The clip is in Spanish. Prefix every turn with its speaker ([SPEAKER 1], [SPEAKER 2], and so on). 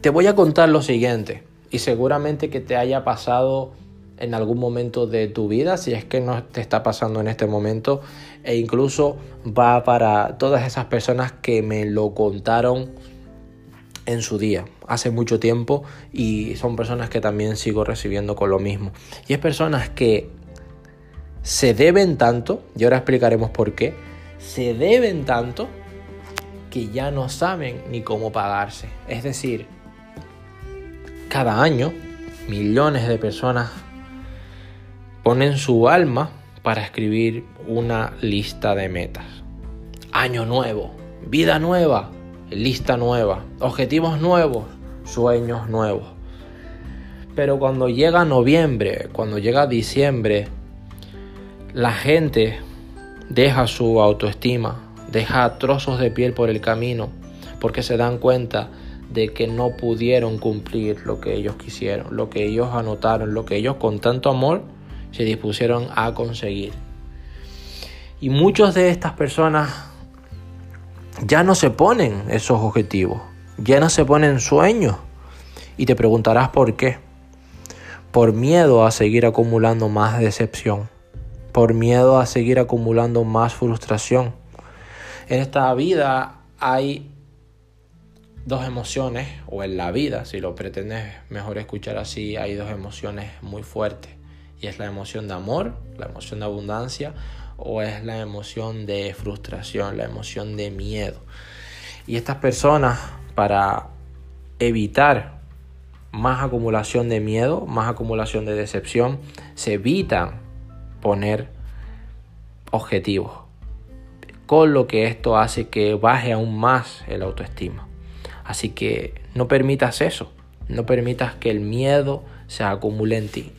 [SPEAKER 1] Te voy a contar lo siguiente y seguramente que te haya pasado en algún momento de tu vida, si es que no te está pasando en este momento, e incluso va para todas esas personas que me lo contaron en su día, hace mucho tiempo, y son personas que también sigo recibiendo con lo mismo. Y es personas que se deben tanto, y ahora explicaremos por qué, se deben tanto que ya no saben ni cómo pagarse. Es decir, cada año millones de personas ponen su alma para escribir una lista de metas. Año nuevo, vida nueva, lista nueva, objetivos nuevos, sueños nuevos. Pero cuando llega noviembre, cuando llega diciembre, la gente deja su autoestima, deja trozos de piel por el camino, porque se dan cuenta de que no pudieron cumplir lo que ellos quisieron, lo que ellos anotaron, lo que ellos con tanto amor se dispusieron a conseguir. Y muchas de estas personas ya no se ponen esos objetivos, ya no se ponen sueños. Y te preguntarás por qué. Por miedo a seguir acumulando más decepción, por miedo a seguir acumulando más frustración. En esta vida hay dos emociones, o en la vida, si lo pretendes mejor escuchar así, hay dos emociones muy fuertes. Y es la emoción de amor, la emoción de abundancia, o es la emoción de frustración, la emoción de miedo. Y estas personas, para evitar más acumulación de miedo, más acumulación de decepción, se evitan poner objetivos. Con lo que esto hace que baje aún más el autoestima. Así que no permitas eso. No permitas que el miedo se acumule en ti.